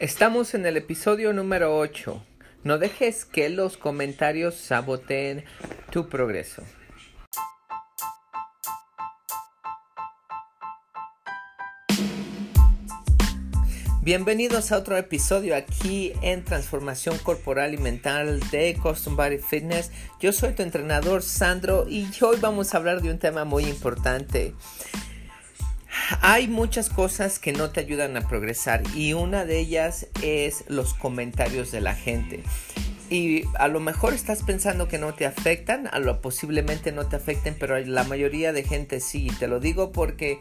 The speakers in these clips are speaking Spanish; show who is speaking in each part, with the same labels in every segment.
Speaker 1: Estamos en el episodio número 8. No dejes que los comentarios saboteen tu progreso. Bienvenidos a otro episodio aquí en Transformación Corporal y Mental de Custom Body Fitness. Yo soy tu entrenador Sandro y hoy vamos a hablar de un tema muy importante. Hay muchas cosas que no te ayudan a progresar y una de ellas es los comentarios de la gente. Y a lo mejor estás pensando que no te afectan, a lo posiblemente no te afecten, pero la mayoría de gente sí. Te lo digo porque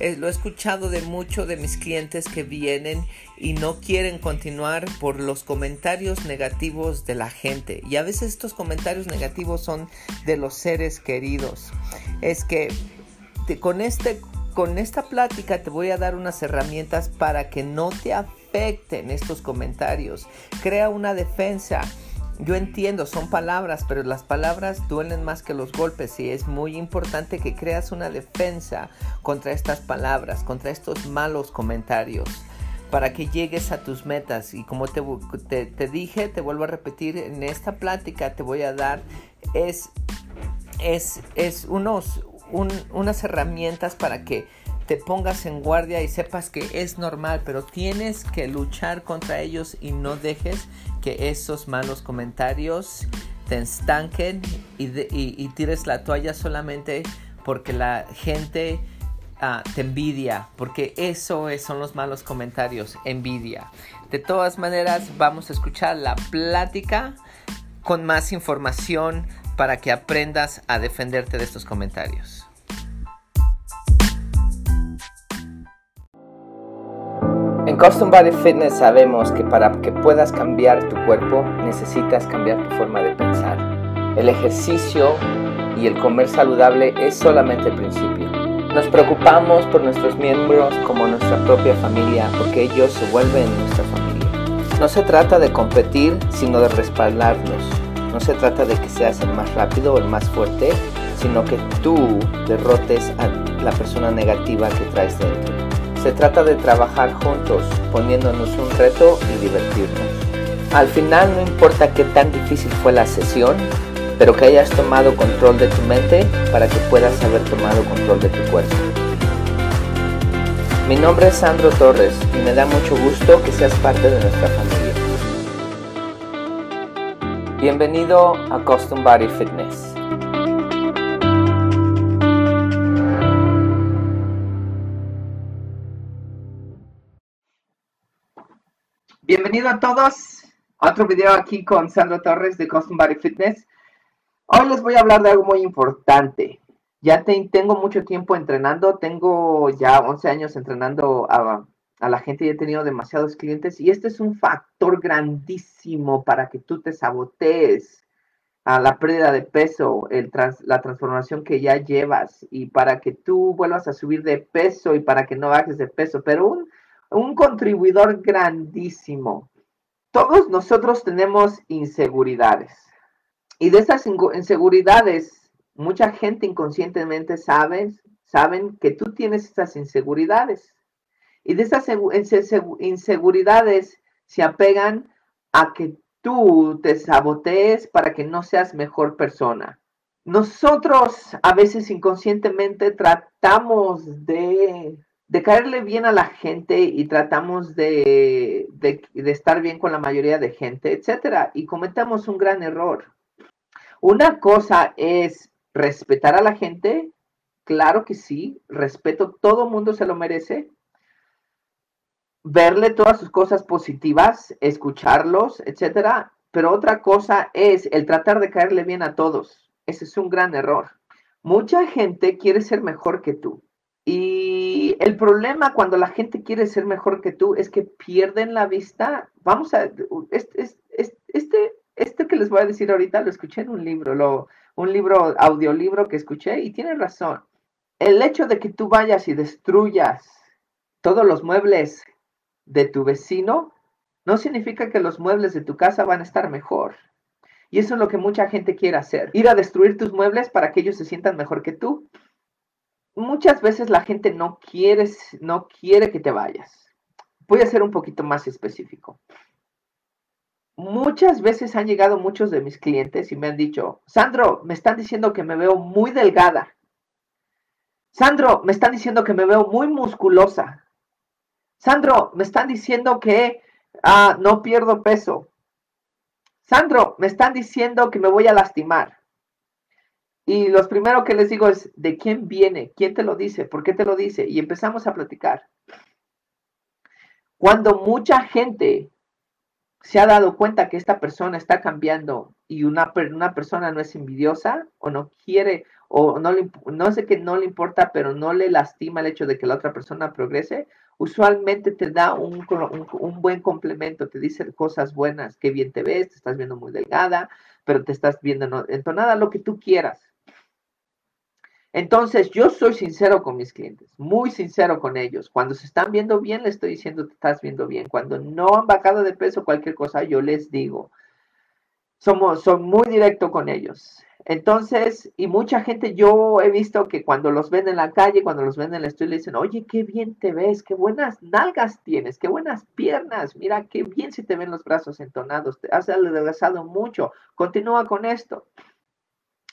Speaker 1: eh, lo he escuchado de muchos de mis clientes que vienen y no quieren continuar por los comentarios negativos de la gente. Y a veces estos comentarios negativos son de los seres queridos. Es que con este con esta plática te voy a dar unas herramientas para que no te afecten estos comentarios. Crea una defensa. Yo entiendo, son palabras, pero las palabras duelen más que los golpes y es muy importante que creas una defensa contra estas palabras, contra estos malos comentarios, para que llegues a tus metas. Y como te, dije, te vuelvo a repetir, en esta plática te voy a dar es, es, es unos, unas herramientas para que te pongas en guardia y sepas que es normal, pero tienes que luchar contra ellos y no dejes que esos malos comentarios te estanquen y, tires la toalla solamente porque la gente ah, te envidia, porque eso son los malos comentarios, envidia. De todas maneras, vamos a escuchar la plática con más información para que aprendas a defenderte de estos comentarios. En Custom Body Fitness sabemos que para que puedas cambiar tu cuerpo necesitas cambiar tu forma de pensar. El ejercicio y el comer saludable es solamente el principio. Nos preocupamos por nuestros miembros como nuestra propia familia porque ellos se vuelven nuestra familia. No se trata de competir, sino de respaldarlos. No se trata de que seas el más rápido o el más fuerte, sino que tú derrotes a la persona negativa que traes dentro. Se trata de trabajar juntos, poniéndonos un reto y divertirnos. Al final no importa qué tan difícil fue la sesión, pero que hayas tomado control de tu mente para que puedas haber tomado control de tu cuerpo. Mi nombre es Sandro Torres y me da mucho gusto que seas parte de nuestra familia. Bienvenido a Custom Body Fitness. Bienvenido a todos otro video aquí con Sandro Torres de Custom Body Fitness. Hoy les voy a hablar de algo muy importante. Ya tengo mucho tiempo entrenando, tengo ya 11 años entrenando a, la gente y he tenido demasiados clientes y este es un factor grandísimo para que tú te sabotees a la pérdida de peso, el la transformación que ya llevas y para que tú vuelvas a subir de peso y para que no bajes de peso. Pero un, contribuidor grandísimo. Todos nosotros tenemos inseguridades. Y de esas inseguridades, mucha gente inconscientemente sabe, saben que tú tienes esas inseguridades. Y de esas inseguridades se apegan a que tú te sabotees para que no seas mejor persona. Nosotros a veces inconscientemente tratamos de de caerle bien a la gente y tratamos de, estar bien con la mayoría de gente, etcétera, y cometemos un gran error. Una cosa es respetar a la gente, claro que sí, respeto, todo mundo se lo merece. Verle todas sus cosas positivas, escucharlos, etcétera, pero otra cosa es el tratar de caerle bien a todos. Ese es un gran error. Mucha gente quiere ser mejor que tú y el problema cuando la gente quiere ser mejor que tú es que pierden la vista. Vamos a, este, este, este que les voy a decir ahorita lo escuché en un libro, lo, un libro, audiolibro que escuché y tiene razón. El hecho de que tú vayas y destruyas todos los muebles de tu vecino no significa que los muebles de tu casa van a estar mejor. Y eso es lo que mucha gente quiere hacer, ir a destruir tus muebles para que ellos se sientan mejor que tú muchas veces la gente no quiere, no quiere que te vayas, voy a ser un poquito más específico. Muchas veces han llegado muchos de mis clientes y me han dicho, Sandro, me están diciendo que me veo muy delgada. Sandro, me están diciendo que me veo muy musculosa. Sandro, me están diciendo que ah, no pierdo peso. Sandro, me están diciendo que me voy a lastimar. Y los primero que les digo es, ¿de quién viene? ¿Quién te lo dice? ¿Por qué te lo dice? Y empezamos a platicar. Cuando mucha gente se ha dado cuenta que esta persona está cambiando y una, una persona no es envidiosa o no quiere o no, le, no sé que no le importa, pero no le lastima el hecho de que la otra persona progrese, usualmente te da un, un, buen complemento, te dice cosas buenas, qué bien te ves, te estás viendo muy delgada, pero te estás viendo entonada, lo que tú quieras. Entonces, yo soy sincero con mis clientes, muy sincero con ellos. Cuando se están viendo bien, les estoy diciendo, te estás viendo bien. Cuando no han bajado de peso, cualquier cosa, yo les digo. Somos, muy directo con ellos. Entonces, y mucha gente, yo he visto que cuando los ven en la calle, cuando los ven en el estudio, le dicen, oye, qué bien te ves, qué buenas nalgas tienes, qué buenas piernas, mira, qué bien se te ven los brazos entonados, te has adelgazado mucho, continúa con esto.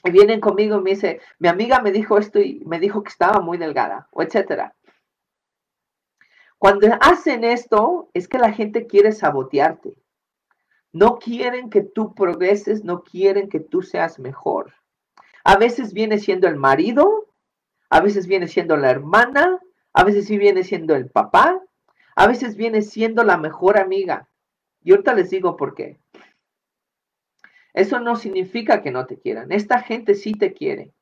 Speaker 1: Y vienen conmigo y me dice, mi amiga me dijo esto y me dijo que estaba muy delgada, o etcétera. Cuando hacen esto, es que la gente quiere sabotearte. No quieren que tú progreses, no quieren que tú seas mejor. A veces viene siendo el marido, a veces viene siendo la hermana, a veces sí viene siendo el papá, a veces viene siendo la mejor amiga. Y ahorita les digo por qué. Eso no significa que no te quieran. Esta gente sí te quiere.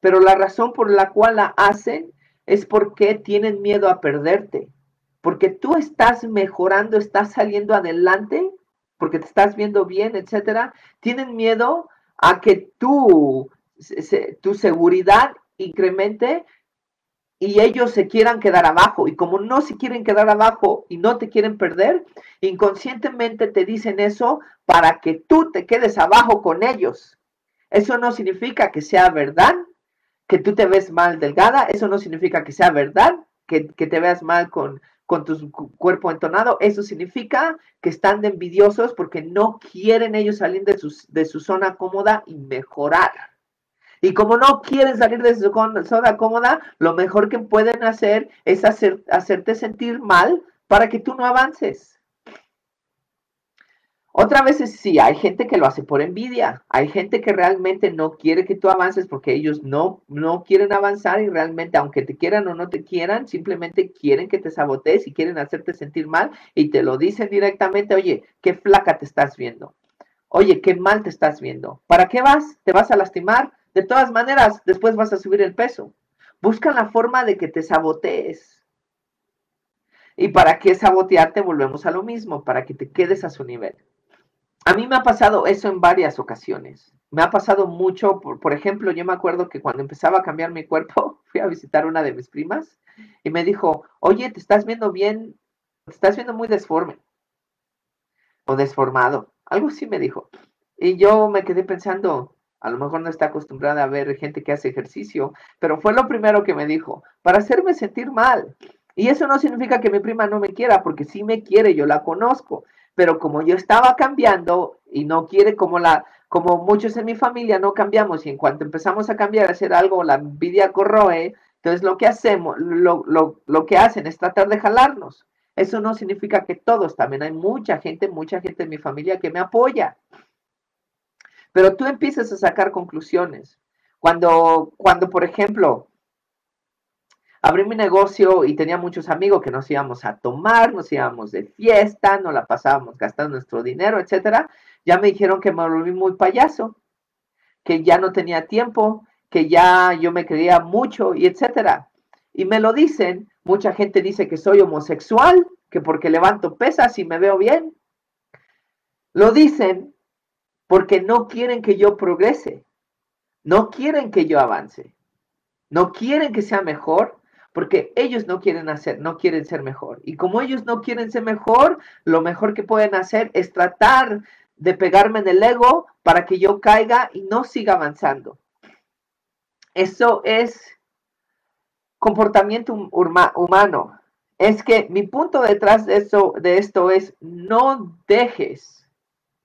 Speaker 1: Pero la razón por la cual la hacen es porque tienen miedo a perderte. Porque tú estás mejorando, estás saliendo adelante, porque te estás viendo bien, etcétera. Tienen miedo a que tú, tu seguridad incremente y ellos se quieran quedar abajo. Y como no se quieren quedar abajo y no te quieren perder, inconscientemente te dicen eso para que tú te quedes abajo con ellos. Eso no significa que sea verdad, que tú te ves mal delgada. Eso no significa que sea verdad, que, te veas mal con, con tu cuerpo entonado. Eso significa que están envidiosos porque no quieren ellos salir de, de su zona cómoda y mejorar. Y como no quieren salir de su zona cómoda, lo mejor que pueden hacer es hacer, hacerte sentir mal para que tú no avances. Otra vez sí, hay gente que lo hace por envidia, hay gente que realmente no quiere que tú avances porque ellos no, no quieren avanzar y realmente, aunque te quieran o no te quieran, simplemente quieren que te sabotees y quieren hacerte sentir mal y te lo dicen directamente, oye, qué flaca te estás viendo, oye, qué mal te estás viendo, ¿para qué vas? ¿Te vas a lastimar? De todas maneras, después vas a subir el peso. Buscan la forma de que te sabotees. ¿Y para qué sabotearte? Volvemos a lo mismo, para que te quedes a su nivel. A mí me ha pasado eso en varias ocasiones. Me ha pasado mucho, por, ejemplo, yo me acuerdo que cuando empezaba a cambiar mi cuerpo, fui a visitar una de mis primas y me dijo, oye, te estás viendo bien, te estás viendo muy desforme o desformado. Algo así me dijo. Y yo me quedé pensando, a lo mejor no está acostumbrada a ver gente que hace ejercicio, pero fue lo primero que me dijo, para hacerme sentir mal. Y eso no significa que mi prima no me quiera, porque sí me quiere, yo la conozco, pero como yo estaba cambiando y no quiere como la como muchos en mi familia no cambiamos y en cuanto empezamos a cambiar a hacer algo la envidia corroe, entonces lo que hacemos, lo, lo, lo que hacen es tratar de jalarnos. Eso no significa que todos, también hay mucha gente, mucha gente en mi familia que me apoya. Pero tú empiezas a sacar conclusiones. Cuando, cuando, por ejemplo, abrí mi negocio y tenía muchos amigos que nos íbamos a tomar, nos íbamos de fiesta, nos la pasábamos gastando nuestro dinero, etcétera, ya me dijeron que me volví muy payaso, que ya no tenía tiempo, que ya yo me creía mucho y etcétera. Y me lo dicen, mucha gente dice que soy homosexual, que porque levanto pesas y me veo bien. Lo dicen porque no quieren que yo progrese, no quieren que yo avance, no quieren que sea mejor, porque ellos no quieren hacer, no quieren ser mejor. Y como ellos no quieren ser mejor, lo mejor que pueden hacer es tratar de pegarme en el ego para que yo caiga y no siga avanzando. Eso es comportamiento humano. es que mi punto detrás de esto, de esto es no dejes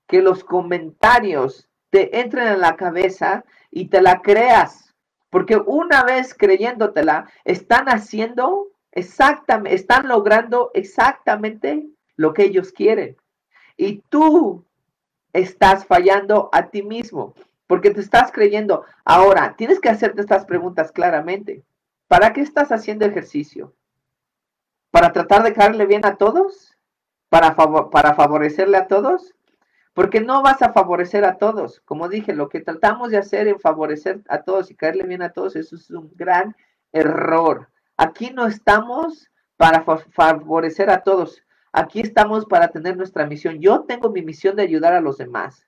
Speaker 1: que los comentarios te entren en la cabeza y te la creas, porque una vez creyéndotela, están haciendo exactamente, están logrando exactamente lo que ellos quieren. Y tú estás fallando a ti mismo, porque te estás creyendo. Ahora, tienes que hacerte estas preguntas claramente. ¿Para qué estás haciendo ejercicio? ¿Para tratar de caerle bien a todos? ¿Para, para favorecerle a todos? Porque no vas a favorecer a todos. Como dije, lo que tratamos de hacer en favorecer a todos y caerle bien a todos, eso es un gran error. Aquí no estamos para favorecer a todos. Aquí estamos para tener nuestra misión. Yo tengo mi misión de ayudar a los demás.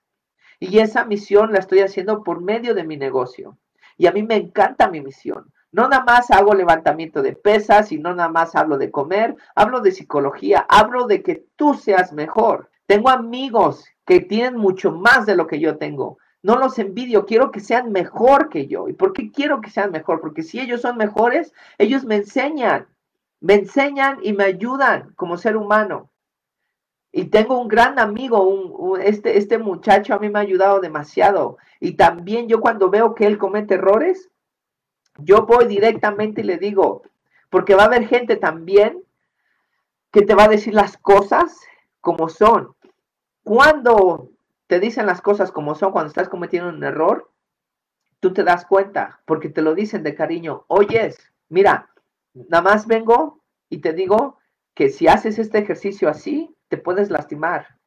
Speaker 1: Y esa misión la estoy haciendo por medio de mi negocio. Y a mí me encanta mi misión. No nada más hago levantamiento de pesas y no nada más hablo de comer, hablo de psicología, hablo de que tú seas mejor. Tengo amigos que tienen mucho más de lo que yo tengo. No los envidio, quiero que sean mejor que yo. ¿Y por qué quiero que sean mejor? Porque si ellos son mejores, ellos me enseñan, me enseñan y me ayudan como ser humano. Y tengo un gran amigo, este, este muchacho a mí me ha ayudado demasiado. Y también yo cuando veo que él comete errores, yo voy directamente y le digo, porque va a haber gente también que te va a decir las cosas como son. Cuando te dicen las cosas como son, cuando estás cometiendo un error, tú te das cuenta, porque te lo dicen de cariño. Oyes, mira, nada más vengo y te digo que si haces este ejercicio así, te puedes lastimar.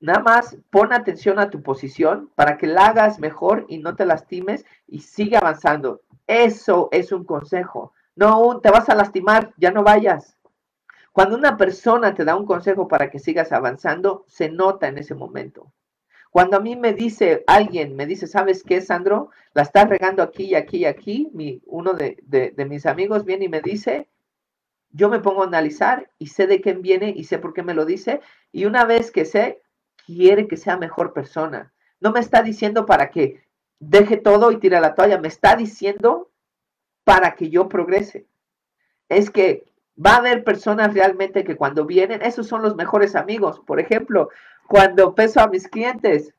Speaker 1: Nada más pon atención a tu posición para que la hagas mejor y no te lastimes y sigue avanzando. Eso es un consejo. No, te vas a lastimar, ya no vayas. Cuando una persona te da un consejo para que sigas avanzando, se nota en ese momento. Cuando a mí me dice alguien, me dice, ¿sabes qué, Sandro? La estás regando aquí y aquí y aquí. Mi, uno de, de mis amigos viene y me dice, yo me pongo a analizar y sé de quién viene y sé por qué me lo dice. Y una vez que sé, quiere que sea mejor persona. No me está diciendo para que deje todo y tire la toalla. Me está diciendo para que yo progrese. Es que va a haber personas realmente que cuando vienen, esos son los mejores amigos. Por ejemplo, cuando peso a mis clientes,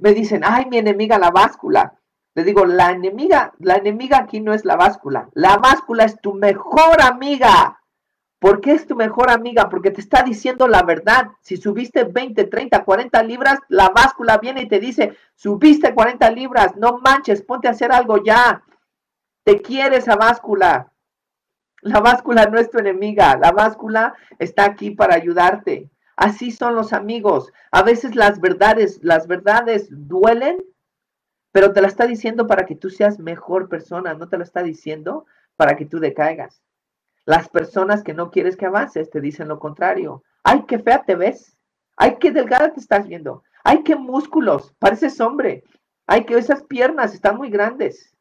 Speaker 1: me dicen, ay, mi enemiga la báscula. Le digo, la enemiga, la enemiga aquí no es la báscula. La báscula es tu mejor amiga. ¿Por qué es tu mejor amiga? Porque te está diciendo la verdad. Si subiste 20, 30, 40 libras, la báscula viene y te dice, subiste 40 libras, no manches, ponte a hacer algo ya. Te quiere esa báscula. La báscula no es tu enemiga, la báscula está aquí para ayudarte. Así son los amigos. A veces las verdades, las verdades duelen, pero te la está diciendo para que tú seas mejor persona, no te la está diciendo para que tú decaigas. Las personas que no quieres que avances te dicen lo contrario. Ay, qué fea te ves. Ay, qué delgada te estás viendo. Ay, qué músculos. Pareces hombre. Ay, que esas piernas están muy grandes.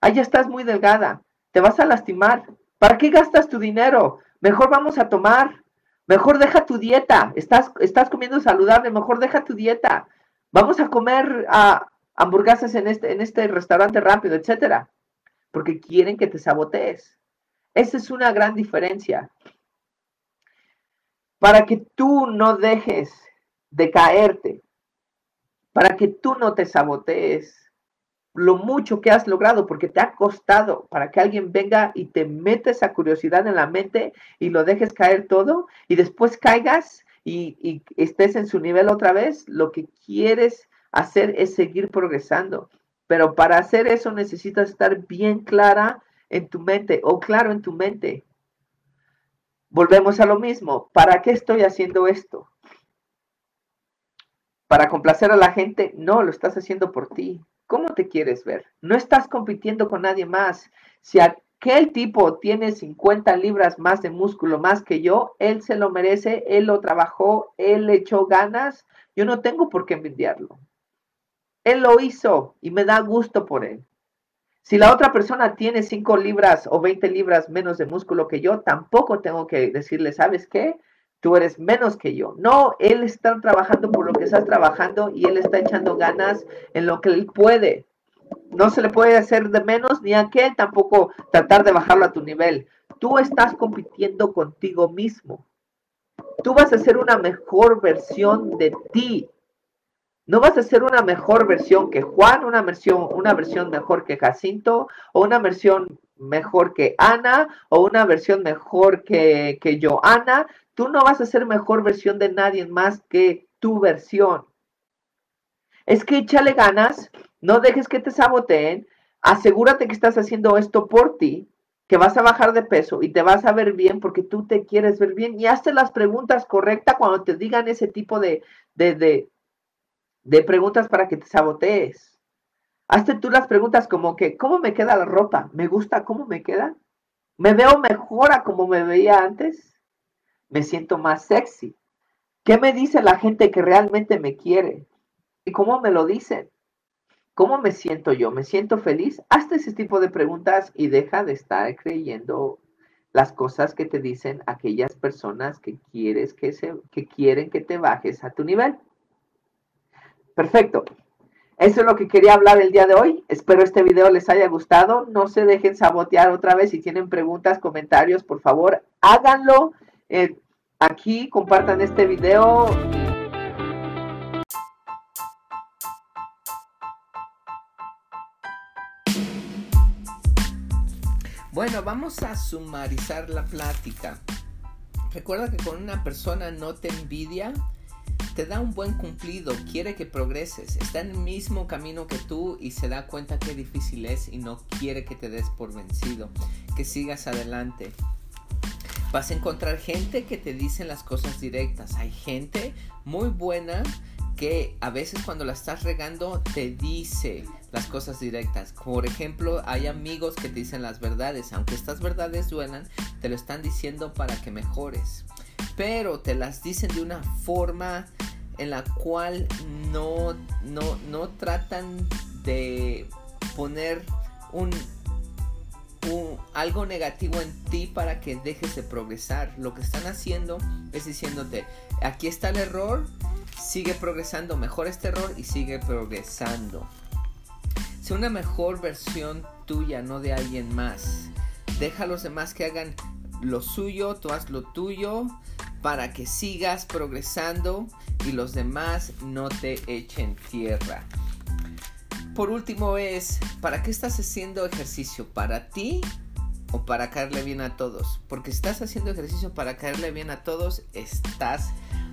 Speaker 1: Ay, ya estás muy delgada. Te vas a lastimar. ¿Para qué gastas tu dinero? Mejor vamos a tomar. Mejor deja tu dieta. Estás, estás comiendo saludable. Mejor deja tu dieta. Vamos a comer ah, hamburguesas en este, en este restaurante rápido, etcétera. Porque quieren que te sabotees. Esa es una gran diferencia. Para que tú no dejes de caerte, para que tú no te sabotees lo mucho que has logrado, porque te ha costado para que alguien venga y te mete esa curiosidad en la mente y lo dejes caer todo y después caigas y, y estés en su nivel otra vez, lo que quieres hacer es seguir progresando. Pero para hacer eso necesitas estar bien clara en tu mente o claro en tu mente. Volvemos a lo mismo. ¿Para qué estoy haciendo esto? ¿Para complacer a la gente? No, lo estás haciendo por ti. ¿Cómo te quieres ver? No estás compitiendo con nadie más. Si aquel tipo tiene 50 libras más de músculo más que yo, él se lo merece, él lo trabajó, él le echó ganas. Yo no tengo por qué envidiarlo. Él lo hizo y me da gusto por él. Si la otra persona tiene 5 libras o 20 libras menos de músculo que yo, tampoco tengo que decirle, ¿sabes qué? Tú eres menos que yo. No, él está trabajando por lo que estás trabajando y él está echando ganas en lo que él puede. No se le puede hacer de menos ni a qué tampoco tratar de bajarlo a tu nivel. tú estás compitiendo contigo mismo. Tú vas a ser una mejor versión de ti. No vas a ser una mejor versión que Juan, una versión, una versión mejor que Jacinto, o una versión mejor que Ana, o una versión mejor que, que Joana. Tú no vas a ser mejor versión de nadie más que tu versión. Es que échale ganas, no dejes que te saboteen, asegúrate que estás haciendo esto por ti, que vas a bajar de peso y te vas a ver bien porque tú te quieres ver bien y hazte las preguntas correctas cuando te digan ese tipo de, de, de, preguntas para que te sabotees. Hazte tú las preguntas como que, ¿cómo me queda la ropa? ¿Me gusta cómo me queda? ¿Me veo mejor a como me veía antes? ¿Me siento más sexy? ¿Qué me dice la gente que realmente me quiere? ¿Y cómo me lo dicen? ¿Cómo me siento yo? ¿Me siento feliz? Hazte ese tipo de preguntas y deja de estar creyendo las cosas que te dicen aquellas personas que quieres que se que quieren que te bajes a tu nivel. Perfecto. Eso es lo que quería hablar el día de hoy. Espero este video les haya gustado. No se dejen sabotear otra vez. Si tienen preguntas, comentarios, por favor, háganlo. Eh, aquí compartan este video Bueno, vamos a sumarizar la plática. Recuerda que con una persona no te envidia, te da un buen cumplido, quiere que progreses, está en el mismo camino que tú y se da cuenta que difícil es y no quiere que te des por vencido, que sigas adelante. Vas a encontrar gente que te dicen las cosas directas. Hay gente muy buena que a veces cuando la estás regando te dice las cosas directas. Por ejemplo, hay amigos que te dicen las verdades, aunque estas verdades duelan, te lo están diciendo para que mejores. Pero te las dicen de una forma en la cual no, no, no tratan de poner un, un, algo negativo en ti para que dejes de progresar. Lo que están haciendo es diciéndote, aquí está el error, sigue progresando, mejora este error y sigue progresando. Sé una mejor versión tuya, no de alguien más. Deja a los demás que hagan lo suyo, tú haz lo tuyo para que sigas progresando y los demás no te echen tierra. Por último es, ¿para qué estás haciendo ejercicio? ¿Para ti o para caerle bien a todos? Porque estás haciendo ejercicio para caerle bien a todos, estás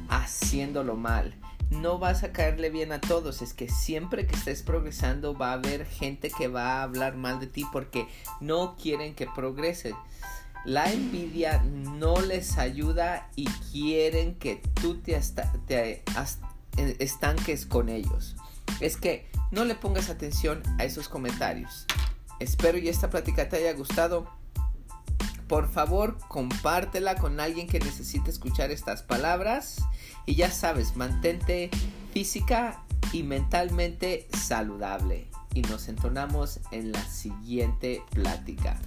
Speaker 1: haciéndolo mal. No vas a caerle bien a todos, es que siempre que estés progresando va a haber gente que va a hablar mal de ti porque no quieren que progrese. La envidia no les ayuda y quieren que tú te, estanques con ellos. Es que no le pongas atención a esos comentarios. Espero y esta plática te haya gustado por favor compártela con alguien que necesite escuchar estas palabras. Y ya sabes, mantente física y mentalmente saludable. Y nos entonamos en la siguiente plática.